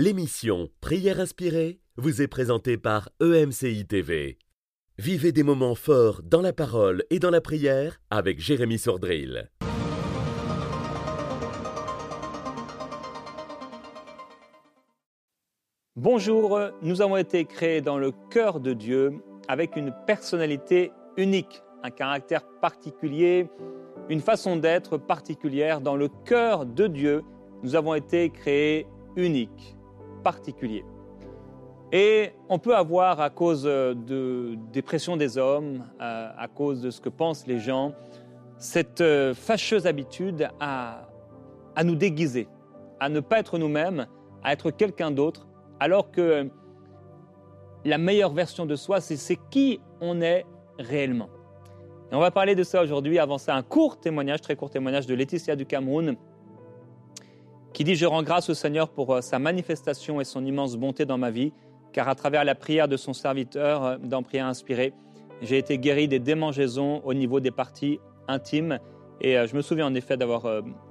L'émission Prière inspirée vous est présentée par EMCI TV. Vivez des moments forts dans la parole et dans la prière avec Jérémy Sordrill. Bonjour, nous avons été créés dans le cœur de Dieu avec une personnalité unique, un caractère particulier, une façon d'être particulière. Dans le cœur de Dieu, nous avons été créés uniques, particuliers. Et on peut avoir, à cause de, des pressions des hommes, à, à cause de ce que pensent les gens, cette euh, fâcheuse habitude à, à nous déguiser, à ne pas être nous-mêmes, à être quelqu'un d'autre, alors que la meilleure version de soi, c'est qui on est réellement. Et on va parler de ça aujourd'hui, avant ça, un court témoignage, très court témoignage de Laetitia du Cameroun, qui dit Je rends grâce au Seigneur pour euh, sa manifestation et son immense bonté dans ma vie, car à travers la prière de son serviteur euh, dans Prière inspirée, j'ai été guéri des démangeaisons au niveau des parties intimes. Et euh, je me souviens en effet d'avoir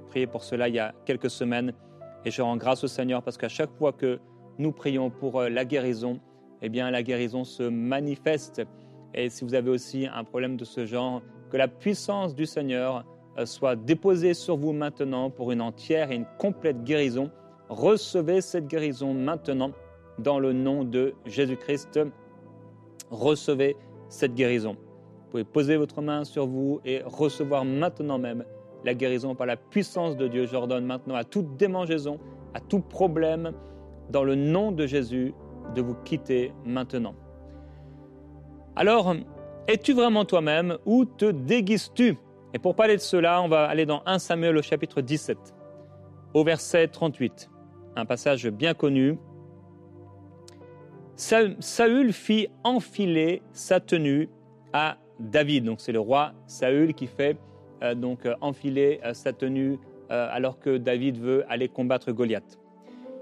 prié pour cela il y a quelques semaines. Et je rends grâce au Seigneur parce qu'à chaque fois que nous prions pour la guérison, eh bien la guérison se manifeste. Et si vous avez aussi un problème de ce genre, que la puissance du Seigneur soit déposée sur vous maintenant pour une entière et une complète guérison. Recevez cette guérison maintenant dans le nom de Jésus-Christ. Recevez cette guérison. Vous pouvez poser votre main sur vous et recevoir maintenant même la guérison par la puissance de Dieu. J'ordonne maintenant à toute démangeaison, à tout problème, dans le nom de Jésus, de vous quitter maintenant. Alors, es-tu vraiment toi-même ou te déguises-tu? Et pour parler de cela, on va aller dans 1 Samuel au chapitre 17, au verset 38, un passage bien connu. Saül fit enfiler sa tenue à David. Donc c'est le roi Saül qui fait euh, donc euh, enfiler euh, sa tenue alors que David veut aller combattre Goliath.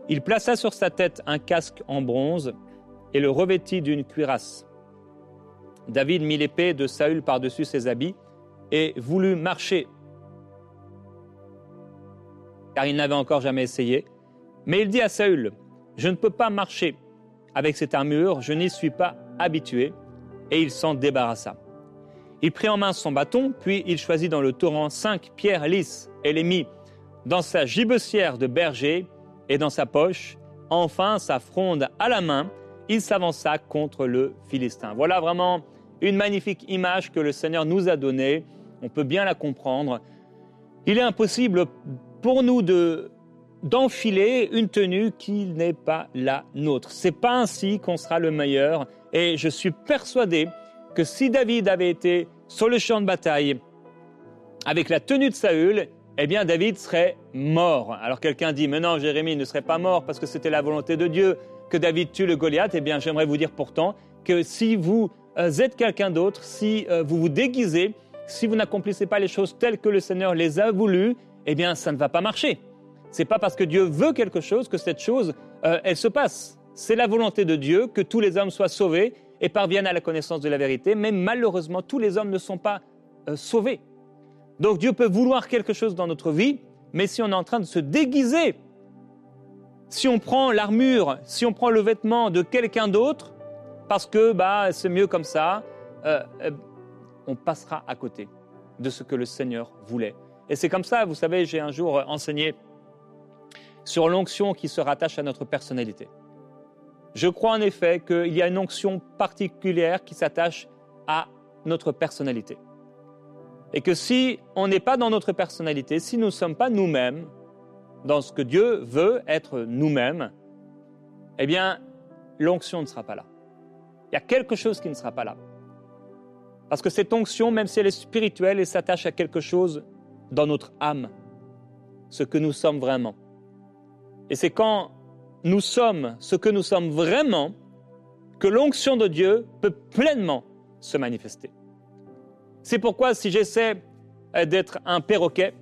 Il plaça sur sa tête un casque en bronze et le revêtit d'une cuirasse. David mit l'épée de Saül par-dessus ses habits et voulut marcher, car il n'avait encore jamais essayé. Mais il dit à Saül, Je ne peux pas marcher avec cette armure, je n'y suis pas habitué, et il s'en débarrassa. Il prit en main son bâton, puis il choisit dans le torrent cinq pierres lisses et les mit dans sa gibecière de berger et dans sa poche. Enfin, sa fronde à la main, il s'avança contre le Philistin. Voilà vraiment une magnifique image que le Seigneur nous a donnée. On peut bien la comprendre. Il est impossible pour nous de d'enfiler une tenue qui n'est pas la nôtre. C'est pas ainsi qu'on sera le meilleur. Et je suis persuadé que si David avait été sur le champ de bataille avec la tenue de Saül, eh bien David serait mort. Alors quelqu'un dit, mais non, Jérémie ne serait pas mort parce que c'était la volonté de Dieu que David tue le Goliath. Eh bien j'aimerais vous dire pourtant que si vous euh, êtes quelqu'un d'autre, si euh, vous vous déguisez, si vous n'accomplissez pas les choses telles que le Seigneur les a voulues, eh bien, ça ne va pas marcher. C'est pas parce que Dieu veut quelque chose que cette chose, euh, elle se passe. C'est la volonté de Dieu que tous les hommes soient sauvés et parviennent à la connaissance de la vérité, mais malheureusement, tous les hommes ne sont pas sauvés. Donc Dieu peut vouloir quelque chose dans notre vie, mais si on est en train de se déguiser, si on prend l'armure, si on prend le vêtement de quelqu'un d'autre, parce que bah, c'est mieux comme ça, euh, euh, on passera à côté de ce que le Seigneur voulait. Et c'est comme ça, vous savez, j'ai un jour enseigné sur l'onction qui se rattache à notre personnalité. Je crois en effet qu'il y a une onction particulière qui s'attache à notre personnalité. Et que si on n'est pas dans notre personnalité, si nous ne sommes pas nous-mêmes, dans ce que Dieu veut être nous-mêmes, eh bien, l'onction ne sera pas là il y a quelque chose qui ne sera pas là. Parce que cette onction, même si elle est spirituelle, elle s'attache à quelque chose dans notre âme, ce que nous sommes vraiment. Et c'est quand nous sommes ce que nous sommes vraiment que l'onction de Dieu peut pleinement se manifester. C'est pourquoi si j'essaie euh, d'être un perroquet,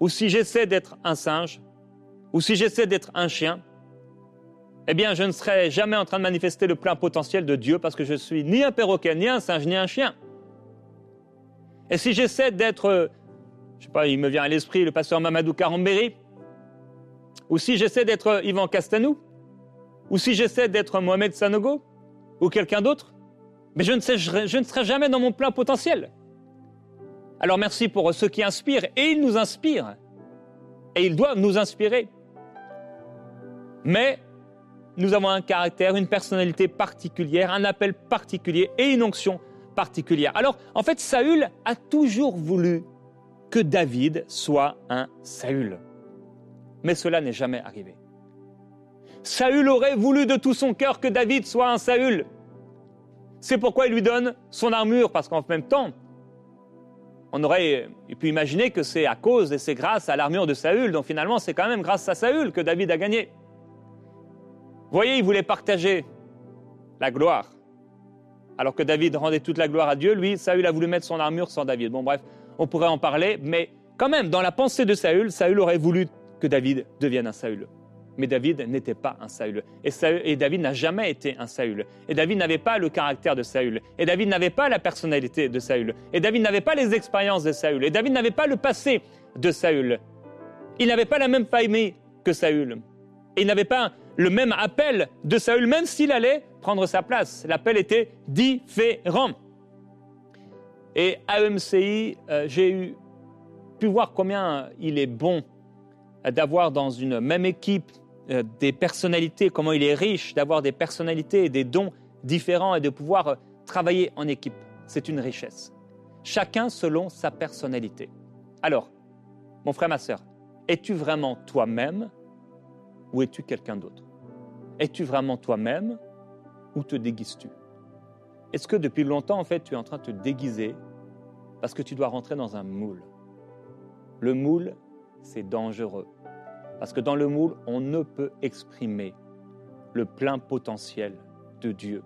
ou si j'essaie d'être un singe, ou si j'essaie d'être un chien, eh bien, je ne serai jamais en train de manifester le plein potentiel de Dieu parce que je suis ni un perroquet, ni un singe, ni un chien. Et si j'essaie d'être, je sais pas, il me vient à l'esprit le pasteur Mamadou Karambéry, ou si j'essaie d'être Yvan Castanou, ou si j'essaie d'être Mohamed Sanogo, ou quelqu'un d'autre, mais je ne, je ne serai jamais dans mon plein potentiel. Alors merci pour ceux qui inspirent, et ils nous inspirent, et ils doivent nous inspirer. Mais nous avons un caractère, une personnalité particulière, un appel particulier et une onction particulière. Alors, en fait, Saül a toujours voulu que David soit un Saül. Mais cela n'est jamais arrivé. Saül aurait voulu de tout son cœur que David soit un Saül. C'est pourquoi il lui donne son armure, parce qu'en même temps, on aurait pu imaginer que c'est à cause et c'est grâce à l'armure de Saül, donc finalement c'est quand même grâce à Saül que David a gagné. Voyez, il voulait partager la gloire. Alors que David rendait toute la gloire à Dieu, lui, Saül a voulu mettre son armure sans David. Bon, bref, on pourrait en parler, mais quand même, dans la pensée de Saül, Saül aurait voulu que David devienne un Saül. Mais David n'était pas un Saül. Et, et David n'a jamais été un Saül. Et David n'avait pas le caractère de Saül. Et David n'avait pas la personnalité de Saül. Et David n'avait pas les expériences de Saül. Et David n'avait pas le passé de Saül. Il n'avait pas la même famille que Saül. Et il n'avait pas le même appel de Saül, même s'il allait prendre sa place. L'appel était différent. Et à EMCI, euh, j'ai pu voir combien il est bon d'avoir dans une même équipe euh, des personnalités, comment il est riche d'avoir des personnalités et des dons différents et de pouvoir euh, travailler en équipe. C'est une richesse. Chacun selon sa personnalité. Alors, mon frère, ma soeur, es-tu vraiment toi-même ou es-tu quelqu'un d'autre? Es-tu vraiment toi-même ou te déguises-tu? Est-ce que depuis longtemps, en fait, tu es en train de te déguiser parce que tu dois rentrer dans un moule? Le moule, c'est dangereux. Parce que dans le moule, on ne peut exprimer le plein potentiel de Dieu,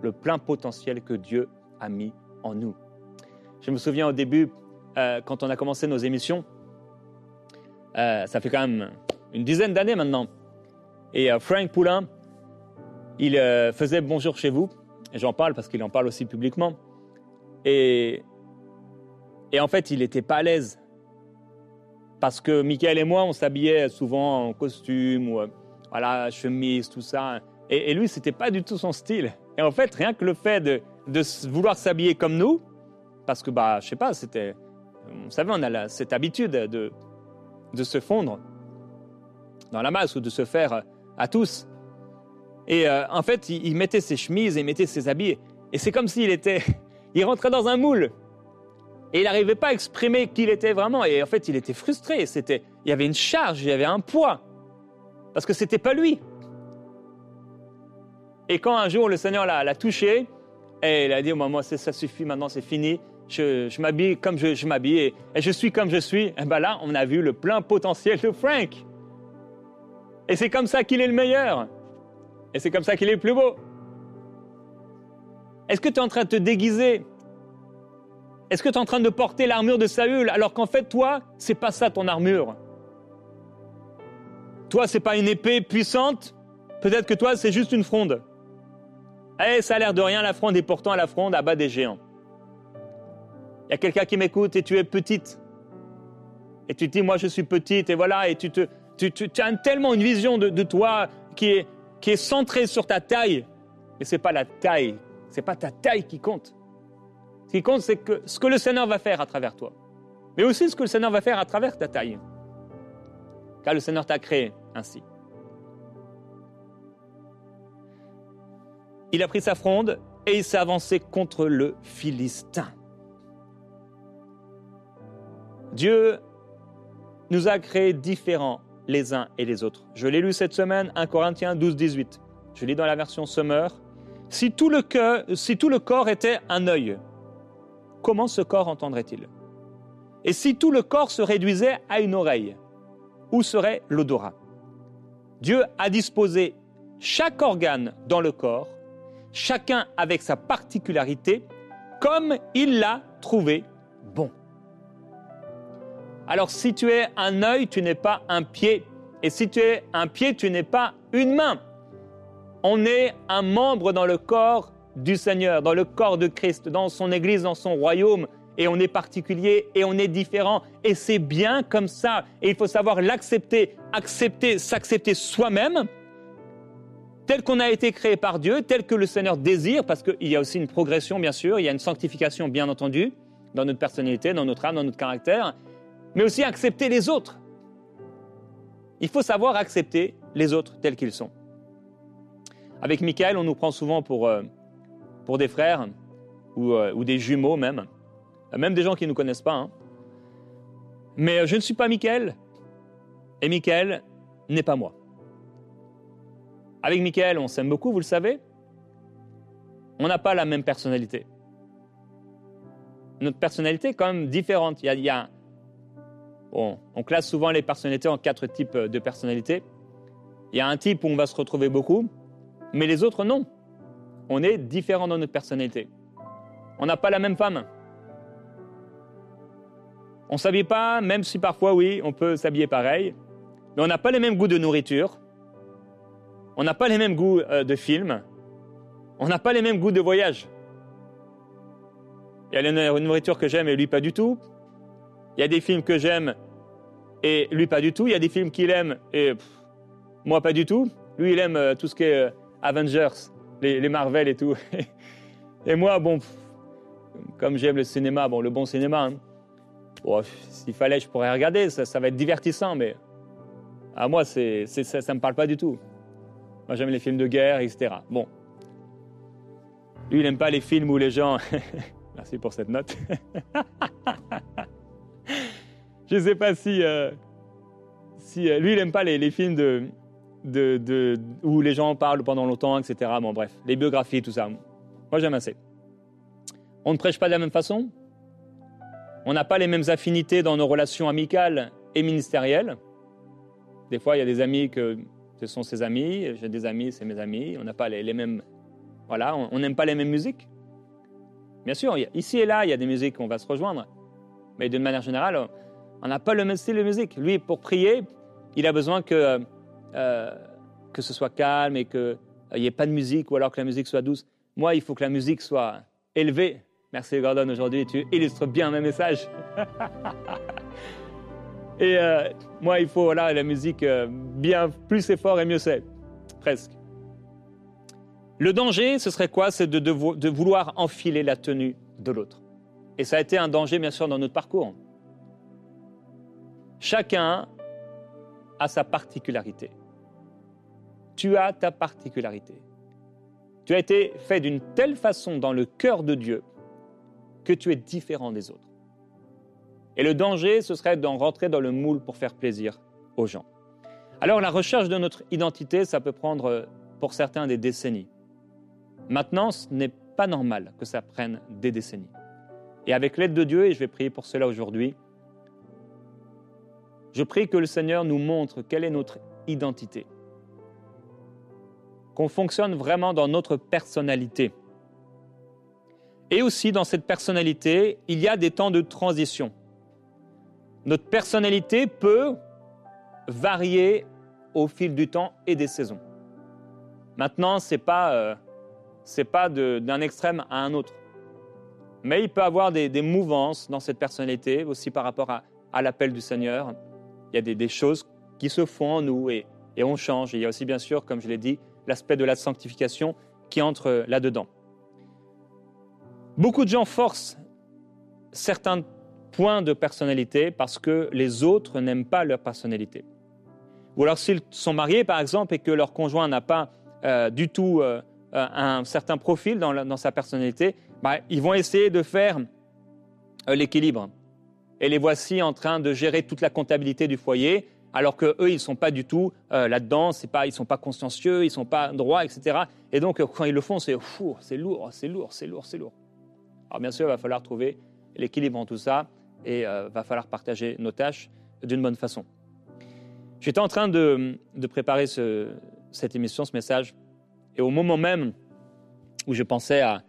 le plein potentiel que Dieu a mis en nous. Je me souviens au début, euh, quand on a commencé nos émissions, euh, ça fait quand même une dizaine d'années maintenant, et euh, Frank Poulain, il euh, faisait bonjour chez vous. Et j'en parle parce qu'il en parle aussi publiquement. Et, et en fait, il n'était pas à l'aise. Parce que Michael et moi, on s'habillait souvent en costume ou euh, voilà, chemise, tout ça. Et, et lui, c'était pas du tout son style. Et en fait, rien que le fait de, de vouloir s'habiller comme nous, parce que, bah, je sais pas, c'était. Vous savez, on a cette habitude de, de se fondre dans la masse ou de se faire à tous. Et euh, en fait, il, mettait ses chemises et il mettait ses habits. Et c'est comme s'il était. Il rentrait dans un moule. Et il n'arrivait pas à exprimer qui il était vraiment. Et en fait, il était frustré. C'était, il y avait une charge, il y avait un poids. Parce que c'était pas lui. Et quand un jour le Seigneur l'a touché, et il a dit, moi, ça suffit, maintenant c'est fini. Je, m'habille comme je, m'habille et, je suis comme je suis. Et ben là, on a vu le plein potentiel de Frank. Et c'est comme ça qu'il est le meilleur. Et c'est comme ça qu'il est le plus beau. Est-ce que tu es en train de te déguiser? Est-ce que tu es en train de porter l'armure de Saül alors qu'en fait, toi, c'est pas ça ton armure? Toi, c'est pas une épée puissante? Peut-être que toi, c'est juste une fronde. Eh, ça a l'air de rien la fronde et pourtant la fronde abat des géants. Il y a quelqu'un qui m'écoute et tu es petite. Et tu te dis, moi je suis petite et voilà, et tu te, tu, as tellement une vision de, toi qui est, centrée sur ta taille. Mais ce n'est pas la taille, ce n'est pas ta taille qui compte. Ce qui compte, c'est que ce que le Seigneur va faire à travers toi. Mais aussi ce que le Seigneur va faire à travers ta taille. Car le Seigneur t'a créé ainsi. Il a pris sa fronde et il s'est avancé contre le Philistin. Dieu nous a créés différents les uns et les autres. Je l'ai lu cette semaine, 1 Corinthiens 12, 18. Je lis dans la version Summer. Si tout le, si tout le corps était un œil, comment ce corps entendrait-il? Et si tout le corps se réduisait à une oreille, où serait l'odorat? Dieu a disposé chaque organe dans le corps, chacun avec sa particularité, comme il l'a trouvé bon. Alors si tu es un œil, tu n'es pas un pied. Et si tu es un pied, tu n'es pas une main. On est un membre dans le corps du Seigneur, dans le corps de Christ, dans son Église, dans son royaume. et on est particulier et on est différent et c'est bien comme ça et il faut savoir l'accepter, accepter, s'accepter soi-même tel qu'on a été créé par Dieu, tel que le Seigneur désire, parce qu'il y a aussi une progression, bien sûr, il y a une sanctification, bien entendu, dans notre personnalité, dans notre âme, dans notre caractère, mais aussi accepter les autres. Il faut savoir accepter les autres tels qu'ils sont. Avec Michael, on nous prend souvent pour, euh, des frères ou, euh, ou, des jumeaux même, même des gens qui ne nous connaissent pas. Hein. Mais je ne suis pas Michael et Michael n'est pas moi. Avec Michael, on s'aime beaucoup, vous le savez. On n'a pas la même personnalité. Notre personnalité est quand même différente. Il y a, on classe souvent les personnalités en quatre types de personnalités. Il y a un type où on va se retrouver beaucoup, mais les autres non. On est différent dans notre personnalité. On n'a pas la même femme. On ne s'habille pas, même si parfois, oui, on peut s'habiller pareil, mais on n'a pas les mêmes goûts de nourriture. On n'a pas les mêmes goûts euh, de films. On n'a pas les mêmes goûts de voyage. Il y a une nourriture que j'aime et lui pas du tout. Il y a des films que j'aime et lui pas du tout. Il y a des films qu'il aime et moi pas du tout. Lui il aime euh, tout ce qui est euh, Avengers, les, Marvel et tout. et moi, bon, comme j'aime le cinéma, bon, le bon cinéma, hein. s'il fallait, je pourrais regarder, ça, va être divertissant, mais à moi, ça ne me parle pas du tout. Moi, j'aime les films de guerre, etc. Bon. Lui, il n'aime pas les films où les gens. Merci pour cette note. je ne sais pas si. Euh, euh, lui, il n'aime pas les, films de, de, où les gens parlent pendant longtemps, etc. Bon, bref, les biographies, tout ça. Moi, j'aime assez. On ne prêche pas de la même façon. On n'a pas les mêmes affinités dans nos relations amicales et ministérielles. Des fois, il y a des amis que ce sont ses amis, j'ai des amis, c'est mes amis. On n'a pas les, mêmes. Voilà, on n'aime pas les mêmes musiques. Bien sûr, ici et là, il y a des musiques où on va se rejoindre. Mais d'une manière générale, on n'a pas le même style de musique. Lui, pour prier, il a besoin que euh, que ce soit calme et qu'il n'y ait pas de musique ou alors que la musique soit douce. Moi, il faut que la musique soit élevée. Merci Gordon, aujourd'hui tu illustres bien mes messages. et euh, moi, il faut voilà, la musique euh, bien plus c'est fort et mieux c'est. Presque. Le danger, ce serait quoi? C'est de vouloir enfiler la tenue de l'autre. Et ça a été un danger, bien sûr, dans notre parcours. Chacun a sa particularité tu as ta particularité. Tu as été fait d'une telle façon dans le cœur de Dieu que tu es différent des autres. Et le danger, ce serait d'en rentrer dans le moule pour faire plaisir aux gens. Alors la recherche de notre identité, ça peut prendre pour certains des décennies. Maintenant, ce n'est pas normal que ça prenne des décennies. Et avec l'aide de Dieu, et je vais prier pour cela aujourd'hui, je prie que le Seigneur nous montre quelle est notre identité qu'on fonctionne vraiment dans notre personnalité. Et aussi dans cette personnalité, il y a des temps de transition. Notre personnalité peut varier au fil du temps et des saisons. Maintenant, ce n'est pas, euh, pas d'un extrême à un autre. Mais il peut avoir des, mouvances dans cette personnalité, aussi par rapport à, l'appel du Seigneur. Il y a des, choses qui se font en nous et, et on change. il y a aussi, bien sûr, comme je l'ai dit, l'aspect de la sanctification qui entre là-dedans. Beaucoup de gens forcent certains points de personnalité parce que les autres n'aiment pas leur personnalité. Ou alors s'ils sont mariés, par exemple, et que leur conjoint n'a pas euh, du tout euh, un certain profil dans, sa personnalité, bah, ils vont essayer de faire euh, l'équilibre. Et les voici en train de gérer toute la comptabilité du foyer, alors qu'eux, ils ne sont pas du tout euh, là-dedans, pas, ils sont pas consciencieux, ils ne sont pas droits, etc. Et donc, quand ils le font, c'est c'est lourd, c'est lourd, c'est lourd, c'est lourd. Alors bien sûr, il va falloir trouver l'équilibre en tout ça et euh, va falloir partager nos tâches d'une bonne façon. J'étais en train de, préparer cette émission, ce message, et au moment même où je pensais à,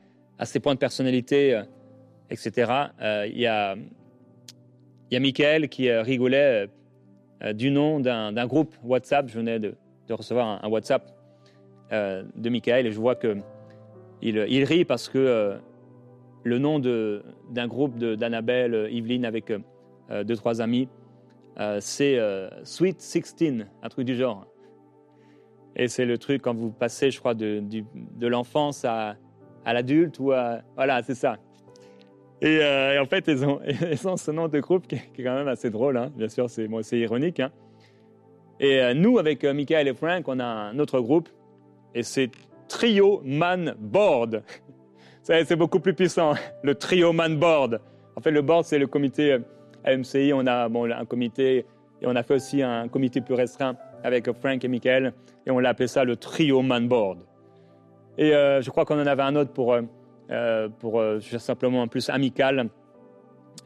ces points de personnalité, euh, etc., il y a, y a Michael qui rigolait euh, du nom d'un groupe WhatsApp. Je venais de, recevoir un, WhatsApp euh, de Michael et je vois qu'il il rit parce que le nom d'un groupe d'Annabelle, Yveline avec deux, trois amis. c'est Sweet 16, un truc du genre. Et c'est le truc quand vous passez, je crois, de, de l'enfance à, à l'adulte ou. Voilà, c'est ça. Et, en fait, ils ont, ils ont, ce nom de groupe qui, est quand même assez drôle. Hein. Bien sûr, c'est c'est ironique. Hein. Et nous, avec Michael et Frank, on a un autre groupe. Et c'est Trio Man Board. C'est beaucoup plus puissant, le Trio Man Board. En fait, le board, c'est le comité AMCI. On a bon, un comité et on a fait aussi un comité plus restreint avec Frank et Michael. Et on l'a appelé ça le Trio Man Board. Et euh, je crois qu'on en avait un autre pour, euh, euh pour euh, simplement un plus amical.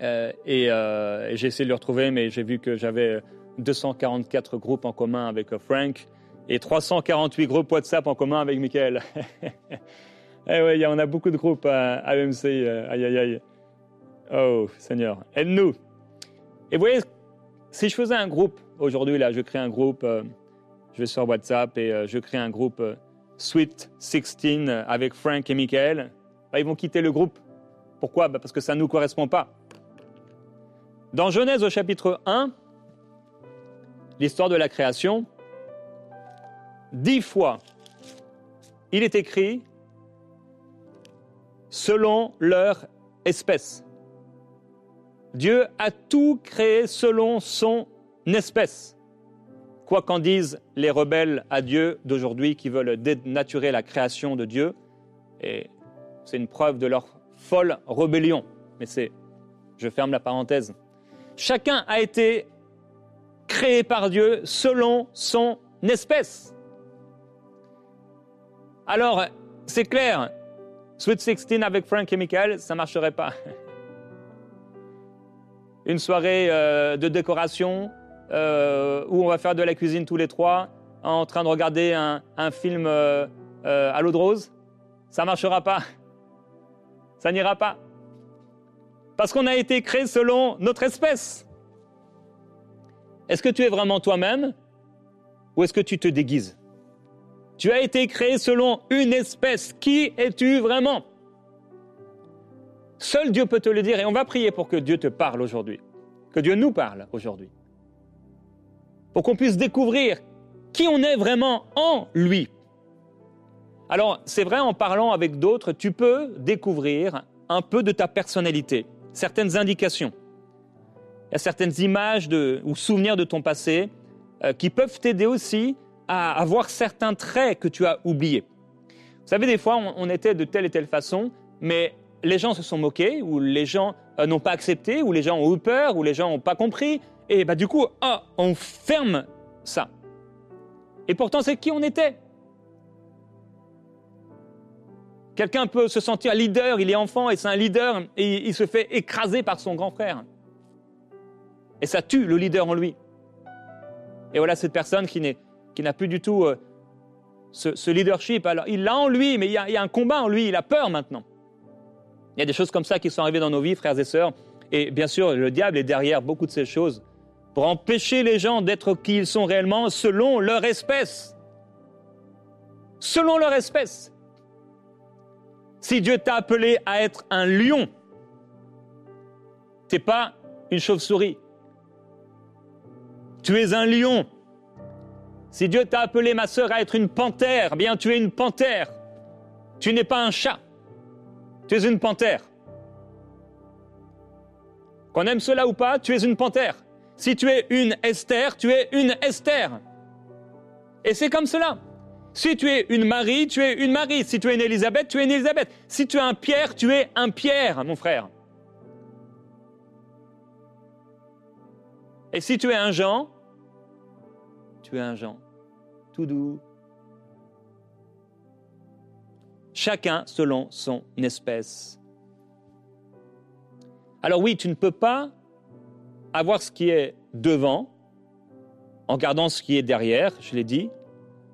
et, j'ai essayé de le retrouver, mais j'ai vu que j'avais 244 groupes en commun avec Frank et 348 groupes WhatsApp en commun avec Michael. eh oui, on a beaucoup de groupes à. Euh, aïe, aïe, aïe. Oh, Seigneur, aide-nous. Et vous voyez, si je faisais un groupe, aujourd'hui, là, je crée un groupe, euh, je vais sur WhatsApp et euh, je crée un groupe Sweet 16 avec Frank et Michael, bah, ils vont quitter le groupe. Pourquoi? Bah, Parce que ça ne nous correspond pas. Dans Genèse au chapitre 1, l'histoire de la création, dix fois, il est écrit selon leur espèce. Dieu a tout créé selon son espèce. Quoi qu'en disent les rebelles à Dieu d'aujourd'hui qui veulent dénaturer la création de Dieu, et c'est une preuve de leur folle rébellion. Mais c'est, je ferme la parenthèse. Chacun a été créé par Dieu selon son espèce. Alors, c'est clair, Sweet 16 avec Frank et Michael, ça ne marcherait pas. Une soirée euh, de décoration euh, où on va faire de la cuisine tous les trois en train de regarder un, film euh, à l'eau de rose, ça ne marchera pas. Ça n'ira pas. Parce qu'on a été créé selon notre espèce. Est-ce que tu es vraiment toi-même ou est-ce que tu te déguises? Tu as été créé selon une espèce. Qui es-tu vraiment? Seul Dieu peut te le dire et on va prier pour que Dieu te parle aujourd'hui, que Dieu nous parle aujourd'hui, pour qu'on puisse découvrir qui on est vraiment en lui. Alors, c'est vrai, en parlant avec d'autres, tu peux découvrir un peu de ta personnalité, certaines indications. Il y a certaines images ou souvenirs de ton passé euh, qui peuvent t'aider aussi à avoir certains traits que tu as oubliés. Vous savez, des fois, on, était de telle et telle façon, mais les gens se sont moqués, ou les gens euh, n'ont pas accepté, ou les gens ont eu peur, ou les gens n'ont pas compris, et bah, du coup, ah, on ferme ça. Et pourtant, c'est qui on était. Quelqu'un peut se sentir leader, il est enfant et c'est un leader, et il se fait écraser par son grand frère. Et ça tue le leader en lui. Et voilà cette personne qui n'est qui n'a plus du tout euh, ce, leadership. Alors, il l'a en lui, mais il y, a, un combat en lui, il a peur maintenant. Il y a des choses comme ça qui sont arrivées dans nos vies, frères et sœurs. Et bien sûr, le diable est derrière beaucoup de ces choses pour empêcher les gens d'être qui ils sont réellement selon leur espèce. Selon leur espèce. Si Dieu t'a appelé à être un lion, t'es pas une chauve-souris. Tu es un lion. Si Dieu t'a appelé, ma sœur, à être une panthère, eh bien tu es une panthère. Tu n'es pas un chat. Tu es une panthère. Qu'on aime cela ou pas, tu es une panthère. Si tu es une Esther, tu es une Esther. Et c'est comme cela. Si tu es une Marie, tu es une Marie. Si tu es une Élisabeth, tu es une Élisabeth. Si tu es un Pierre, tu es un Pierre, mon frère. Et si tu es un Jean, tu es un Jean tout doux. Chacun selon son espèce. Alors oui, tu ne peux pas avoir ce qui est devant en gardant ce qui est derrière, je l'ai dit,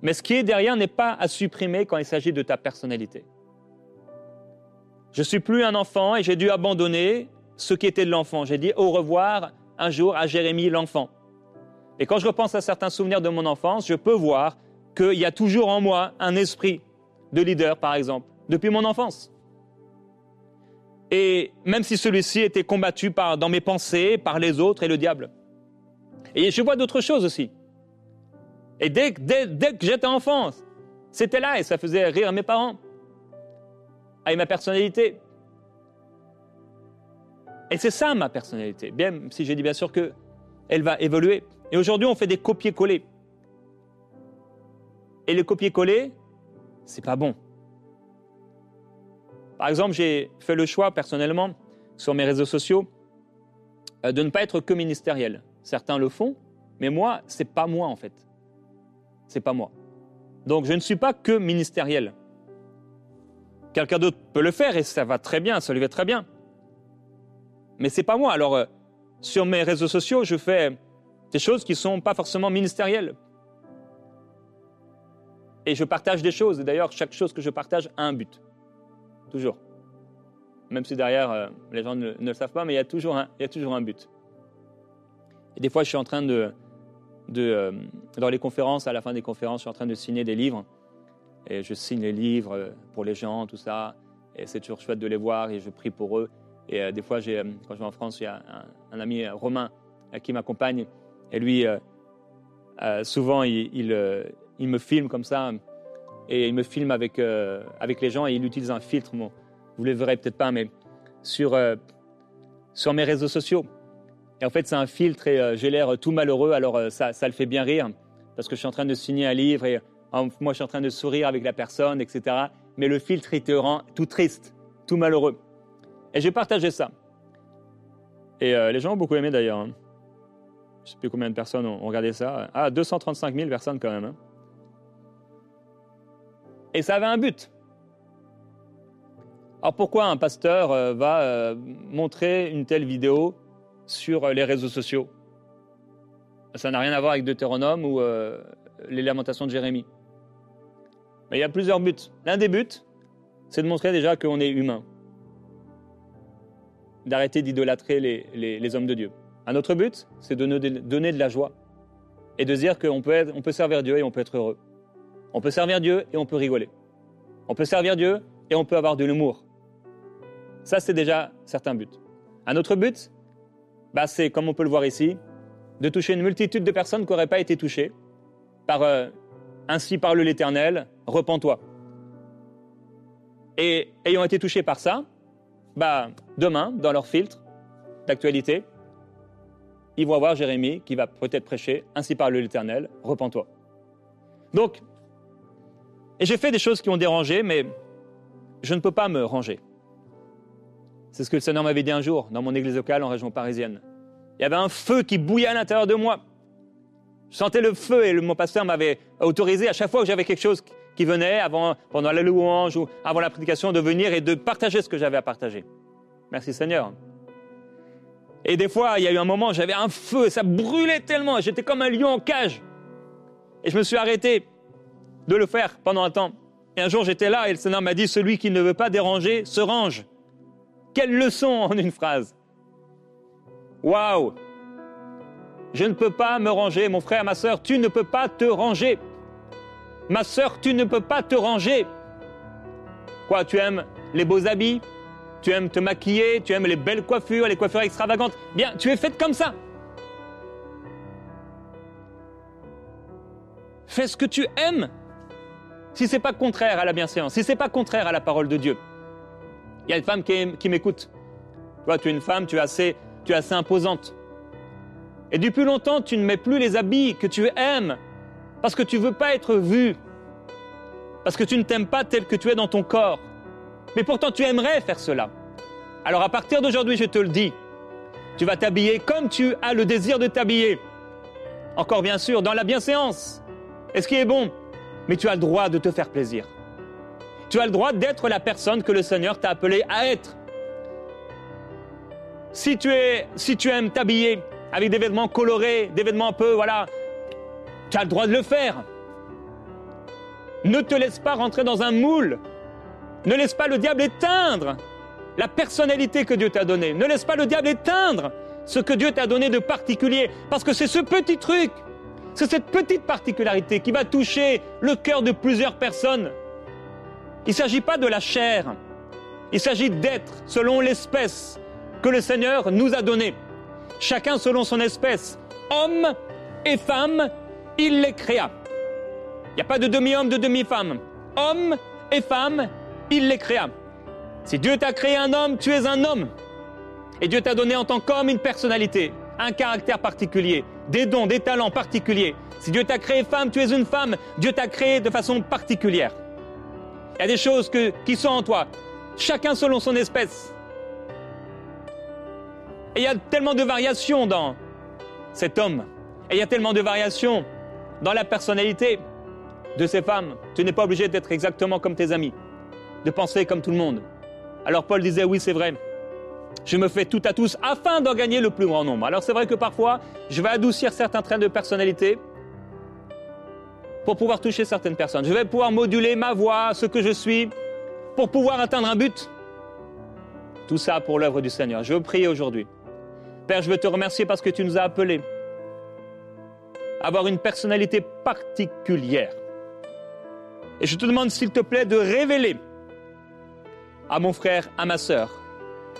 mais ce qui est derrière n'est pas à supprimer quand il s'agit de ta personnalité. Je suis plus un enfant et j'ai dû abandonner ce qui était de l'enfant. J'ai dit au revoir un jour à Jérémie l'enfant. Et quand je repense à certains souvenirs de mon enfance, je peux voir qu'il y a toujours en moi un esprit de leader, par exemple, depuis mon enfance. Et même si celui-ci était combattu par, dans mes pensées, par les autres et le diable. Et je vois d'autres choses aussi. Et dès, que j'étais enfant, c'était là et ça faisait rire mes parents. Avec ma personnalité. Et c'est ça ma personnalité. Bien, si j'ai dit bien sûr que elle va évoluer. Et aujourd'hui, on fait des copier-coller. Et les copier-coller, c'est pas bon. Par exemple, j'ai fait le choix personnellement sur mes réseaux sociaux euh, de ne pas être que ministériel. Certains le font, mais moi, c'est pas moi en fait. C'est pas moi. Donc je ne suis pas que ministériel. Quelqu'un d'autre peut le faire et ça va très bien, ça lui va très bien. Mais c'est pas moi. Alors euh, sur mes réseaux sociaux, je fais des choses qui sont pas forcément ministérielles. Et je partage des choses. Et d'ailleurs, chaque chose que je partage a un but. Toujours. Même si derrière, euh, les gens ne, le savent pas, mais il y, a toujours un, il y a toujours un but. Et des fois, je suis en train de, de euh, dans les conférences, à la fin des conférences, je suis en train de signer des livres. Et je signe les livres euh, pour les gens, tout ça. Et c'est toujours chouette de les voir et je prie pour eux. Et des fois, quand je vais en France, il y a un, ami romain qui m'accompagne. Et lui, souvent, il, me filme comme ça et il me filme avec, euh, avec les gens et il utilise un filtre, vous le verrez peut-être pas, mais sur, euh, sur mes réseaux sociaux. Et en fait, c'est un filtre et euh, j'ai l'air tout malheureux, alors ça, ça le fait bien rire, parce que je suis en train de signer un livre et moi je suis en train de sourire avec la personne, etc. Mais le filtre, il te rend tout triste, tout malheureux. Et j'ai partagé ça. Et les gens ont beaucoup aimé d'ailleurs. Hein. Je ne sais plus combien de personnes ont regardé ça. Ah, 235 000 personnes quand même. Hein. Et ça avait un but. Alors pourquoi un pasteur euh, va euh, montrer une telle vidéo sur euh, les réseaux sociaux Ça n'a rien à voir avec Deutéronome ou les lamentations de Jérémie. Mais il y a plusieurs buts. L'un des buts, c'est de montrer déjà qu'on est humain. D'arrêter d'idolâtrer les, hommes de Dieu. Un autre but, c'est de donner de la joie. Et de dire qu'on peut, on peut servir Dieu et on peut être heureux. On peut servir Dieu et on peut rigoler. On peut servir Dieu et on peut avoir de l'humour. Ça, c'est déjà certains buts. Un autre but, bah, c'est, comme on peut le voir ici, de toucher une multitude de personnes qui n'auraient pas été touchées par euh, Ainsi parle l'Éternel, repens-toi. Et ayant été touchés par ça, bah, demain, dans leur filtre d'actualité, ils vont avoir Jérémie qui va peut-être prêcher Ainsi parle l'Éternel, repens-toi. Donc, et j'ai fait des choses qui ont dérangé, mais je ne peux pas me ranger. C'est ce que le Seigneur m'avait dit un jour dans mon église locale en région parisienne. Il y avait un feu qui bouillait à l'intérieur de moi. Je sentais le feu et mon pasteur m'avait autorisé à chaque fois que j'avais quelque chose qui venait, pendant la louange ou avant la prédication, de venir et de partager ce que j'avais à partager. Merci Seigneur. Et des fois, il y a eu un moment, j'avais un feu, ça brûlait tellement, j'étais comme un lion en cage. Et je me suis arrêté de le faire pendant un temps. Et un jour, j'étais là et le Seigneur m'a dit, celui qui ne veut pas déranger se range. Quelle leçon en une phrase. Waouh Je ne peux pas me ranger, mon frère, ma soeur, tu ne peux pas te ranger. Ma soeur, tu ne peux pas te ranger. Quoi, tu aimes les beaux habits? Tu aimes te maquiller? Tu aimes les belles coiffures, les coiffures extravagantes? Bien, tu es faite comme ça. Fais ce que tu aimes si c'est pas contraire à la bienséance, si c'est pas contraire à la parole de Dieu. Il y a une femme qui, m'écoute. Toi, tu es une femme, tu es assez, tu es assez imposante. Et depuis longtemps, tu ne mets plus les habits que tu aimes parce que tu veux pas être vue, parce que tu ne t'aimes pas tel que tu es dans ton corps. Mais pourtant, tu aimerais faire cela. Alors à partir d'aujourd'hui, je te le dis, tu vas t'habiller comme tu as le désir de t'habiller. Encore bien sûr, dans la bienséance. Et ce qui est bon, mais tu as le droit de te faire plaisir. Tu as le droit d'être la personne que le Seigneur t'a appelé à être. Si tu, aimes t'habiller avec des vêtements colorés, des vêtements un peu, voilà, tu as le droit de le faire. Ne te laisse pas rentrer dans un moule. Ne laisse pas le diable éteindre la personnalité que Dieu t'a donnée. Ne laisse pas le diable éteindre ce que Dieu t'a donné de particulier. Parce que c'est ce petit truc c'est cette petite particularité qui va toucher le cœur de plusieurs personnes. Il ne s'agit pas de la chair. Il s'agit d'être selon l'espèce que le Seigneur nous a donnée. Chacun selon son espèce. Homme et femme, il les créa. Il n'y a pas de demi-homme, de demi-femme. Homme et femme, il les créa. Si Dieu t'a créé un homme, tu es un homme. Et Dieu t'a donné en tant qu'homme une personnalité, un caractère particulier, des dons, des talents particuliers. Si Dieu t'a créé femme, tu es une femme. Dieu t'a créé de façon particulière. Il y a des choses qui sont en toi, chacun selon son espèce. Et il y a tellement de variations dans cet homme. Et il y a tellement de variations dans la personnalité de ces femmes. Tu n'es pas obligé d'être exactement comme tes amis, de penser comme tout le monde. Alors Paul disait, oui, c'est vrai. Je me fais tout à tous afin d'en gagner le plus grand nombre. Alors c'est vrai que parfois, je vais adoucir certains traits de personnalité pour pouvoir toucher certaines personnes. Je vais pouvoir moduler ma voix, ce que je suis, pour pouvoir atteindre un but. Tout ça pour l'œuvre du Seigneur. Je veux prier aujourd'hui. Père, je veux te remercier parce que tu nous as appelés à avoir une personnalité particulière. Et je te demande, s'il te plaît, de révéler à mon frère, à ma sœur,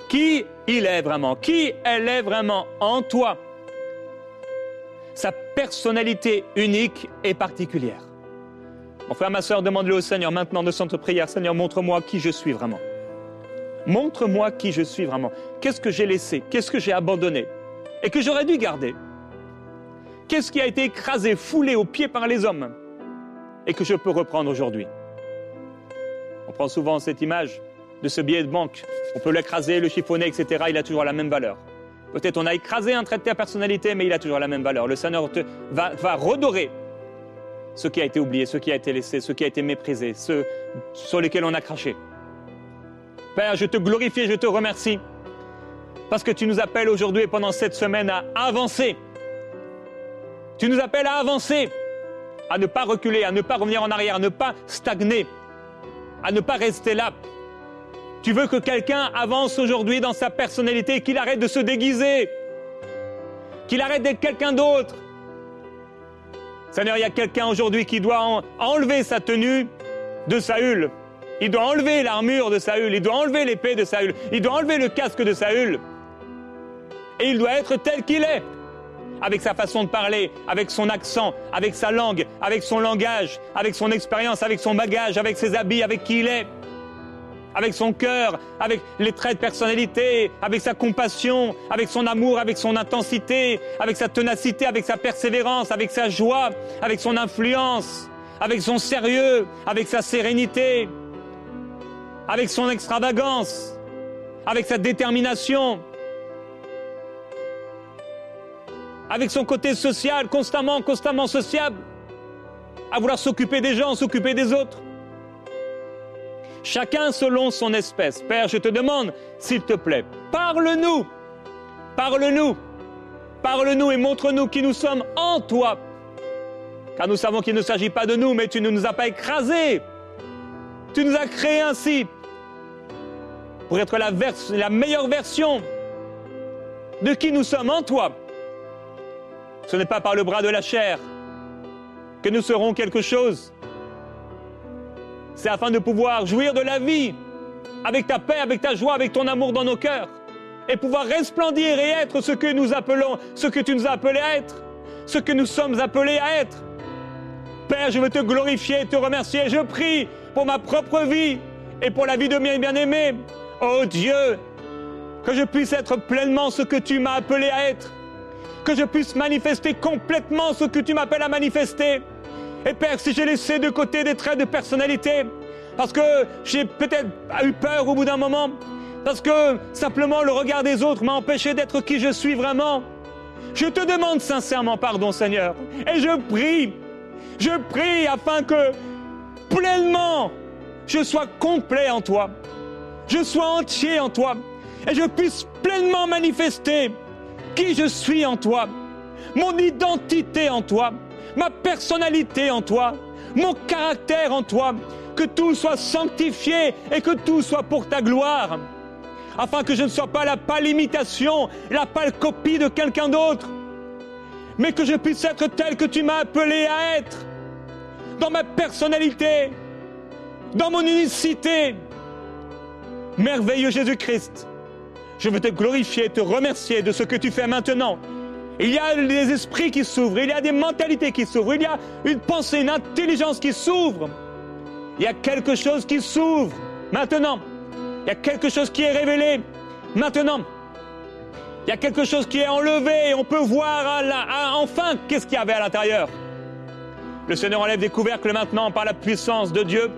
qui il est vraiment, qui elle est vraiment en toi. Sa personnalité unique et particulière. Mon frère, ma sœur, demande-le au Seigneur maintenant de centre prière. Seigneur, montre-moi qui je suis vraiment. Montre-moi qui je suis vraiment. Qu'est-ce que j'ai laissé? Qu'est-ce que j'ai abandonné? Et que j'aurais dû garder? Qu'est-ce qui a été écrasé, foulé aux pieds par les hommes? Et que je peux reprendre aujourd'hui? On prend souvent cette image de ce billet de banque. On peut l'écraser, le chiffonner, etc. Il a toujours la même valeur. Peut-être on a écrasé un trait de ta personnalité, mais il a toujours la même valeur. Le Seigneur va, redorer ce qui a été oublié, ce qui a été laissé, ce qui a été méprisé, ceux sur lesquels on a craché. Père, je te glorifie, je te remercie, parce que tu nous appelles aujourd'hui et pendant cette semaine à avancer. Tu nous appelles à avancer, à ne pas reculer, à ne pas revenir en arrière, à ne pas stagner, à ne pas rester là, tu veux que quelqu'un avance aujourd'hui dans sa personnalité, qu'il arrête de se déguiser, qu'il arrête d'être quelqu'un d'autre. Seigneur, il y a quelqu'un aujourd'hui qui doit enlever sa tenue de Saül. Il doit enlever l'armure de Saül, il doit enlever l'épée de Saül, il doit enlever le casque de Saül. Et il doit être tel qu'il est, avec sa façon de parler, avec son accent, avec sa langue, avec son langage, avec son expérience, avec son bagage, avec ses habits, avec qui il est avec son cœur, avec les traits de personnalité, avec sa compassion, avec son amour, avec son intensité, avec sa ténacité, avec sa persévérance, avec sa joie, avec son influence, avec son sérieux, avec sa sérénité, avec son extravagance, avec sa détermination, avec son côté social, constamment, constamment sociable, à vouloir s'occuper des gens, s'occuper des autres chacun selon son espèce. Père, je te demande, s'il te plaît, parle-nous, parle-nous, parle-nous et montre-nous qui nous sommes en toi. Car nous savons qu'il ne s'agit pas de nous, mais tu ne nous as pas écrasés. Tu nous as créés ainsi pour être la, meilleure version de qui nous sommes en toi. Ce n'est pas par le bras de la chair que nous serons quelque chose, c'est afin de pouvoir jouir de la vie avec ta paix, avec ta joie, avec ton amour dans nos cœurs et pouvoir resplendir et être ce que nous appelons, ce que tu nous as appelés à être, ce que nous sommes appelés à être. Père, je veux te glorifier te remercier. Je prie pour ma propre vie et pour la vie de mes bien-aimés. Oh Dieu, que je puisse être pleinement ce que tu m'as appelé à être, que je puisse manifester complètement ce que tu m'appelles à manifester et Père, si j'ai laissé de côté des traits de personnalité, parce que j'ai peut-être eu peur au bout d'un moment, parce que simplement le regard des autres m'a empêché d'être qui je suis vraiment, je te demande sincèrement pardon Seigneur. Et je prie, je prie afin que pleinement je sois complet en toi, je sois entier en toi, et je puisse pleinement manifester qui je suis en toi, mon identité en toi, ma personnalité en toi, mon caractère en toi, que tout soit sanctifié et que tout soit pour ta gloire, afin que je ne sois pas la pâle imitation, la pâle copie de quelqu'un d'autre, mais que je puisse être tel que tu m'as appelé à être, dans ma personnalité, dans mon unicité, merveilleux Jésus-Christ, je veux te glorifier, te remercier de ce que tu fais maintenant. Il y a des esprits qui s'ouvrent, il y a des mentalités qui s'ouvrent, il y a une pensée, une intelligence qui s'ouvre. Il y a quelque chose qui s'ouvre maintenant. Il y a quelque chose qui est révélé maintenant. Il y a quelque chose qui est enlevé on peut voir enfin qu'est-ce qu'il y avait à l'intérieur. Le Seigneur enlève des couvercles maintenant par la puissance de Dieu.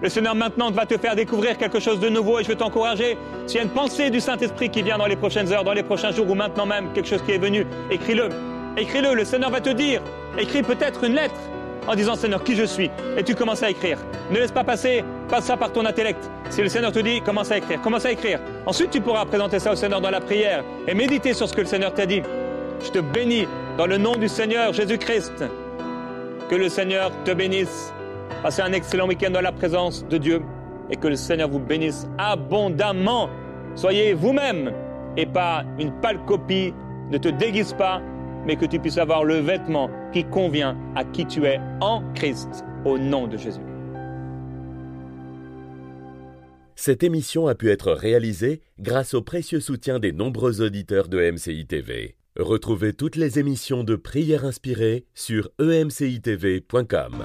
Le Seigneur maintenant va te faire découvrir quelque chose de nouveau et je veux t'encourager. S'il y a une pensée du Saint-Esprit qui vient dans les prochaines heures, dans les prochains jours ou maintenant même, quelque chose qui est venu, écris-le. Écris-le, le Seigneur va te dire. Écris peut-être une lettre en disant Seigneur, qui je suis Et tu commences à écrire. Ne laisse pas passer, passe ça par ton intellect. Si le Seigneur te dit, commence à écrire, commence à écrire. Ensuite, tu pourras présenter ça au Seigneur dans la prière et méditer sur ce que le Seigneur t'a dit. Je te bénis dans le nom du Seigneur Jésus-Christ. Que le Seigneur te bénisse. Passez un excellent week-end dans la présence de Dieu et que le Seigneur vous bénisse abondamment. Soyez vous-même et pas une pâle copie. Ne te déguise pas, mais que tu puisses avoir le vêtement qui convient à qui tu es en Christ, au nom de Jésus. Cette émission a pu être réalisée grâce au précieux soutien des nombreux auditeurs de MCI TV. Retrouvez toutes les émissions de prières inspirées sur emcitv.com.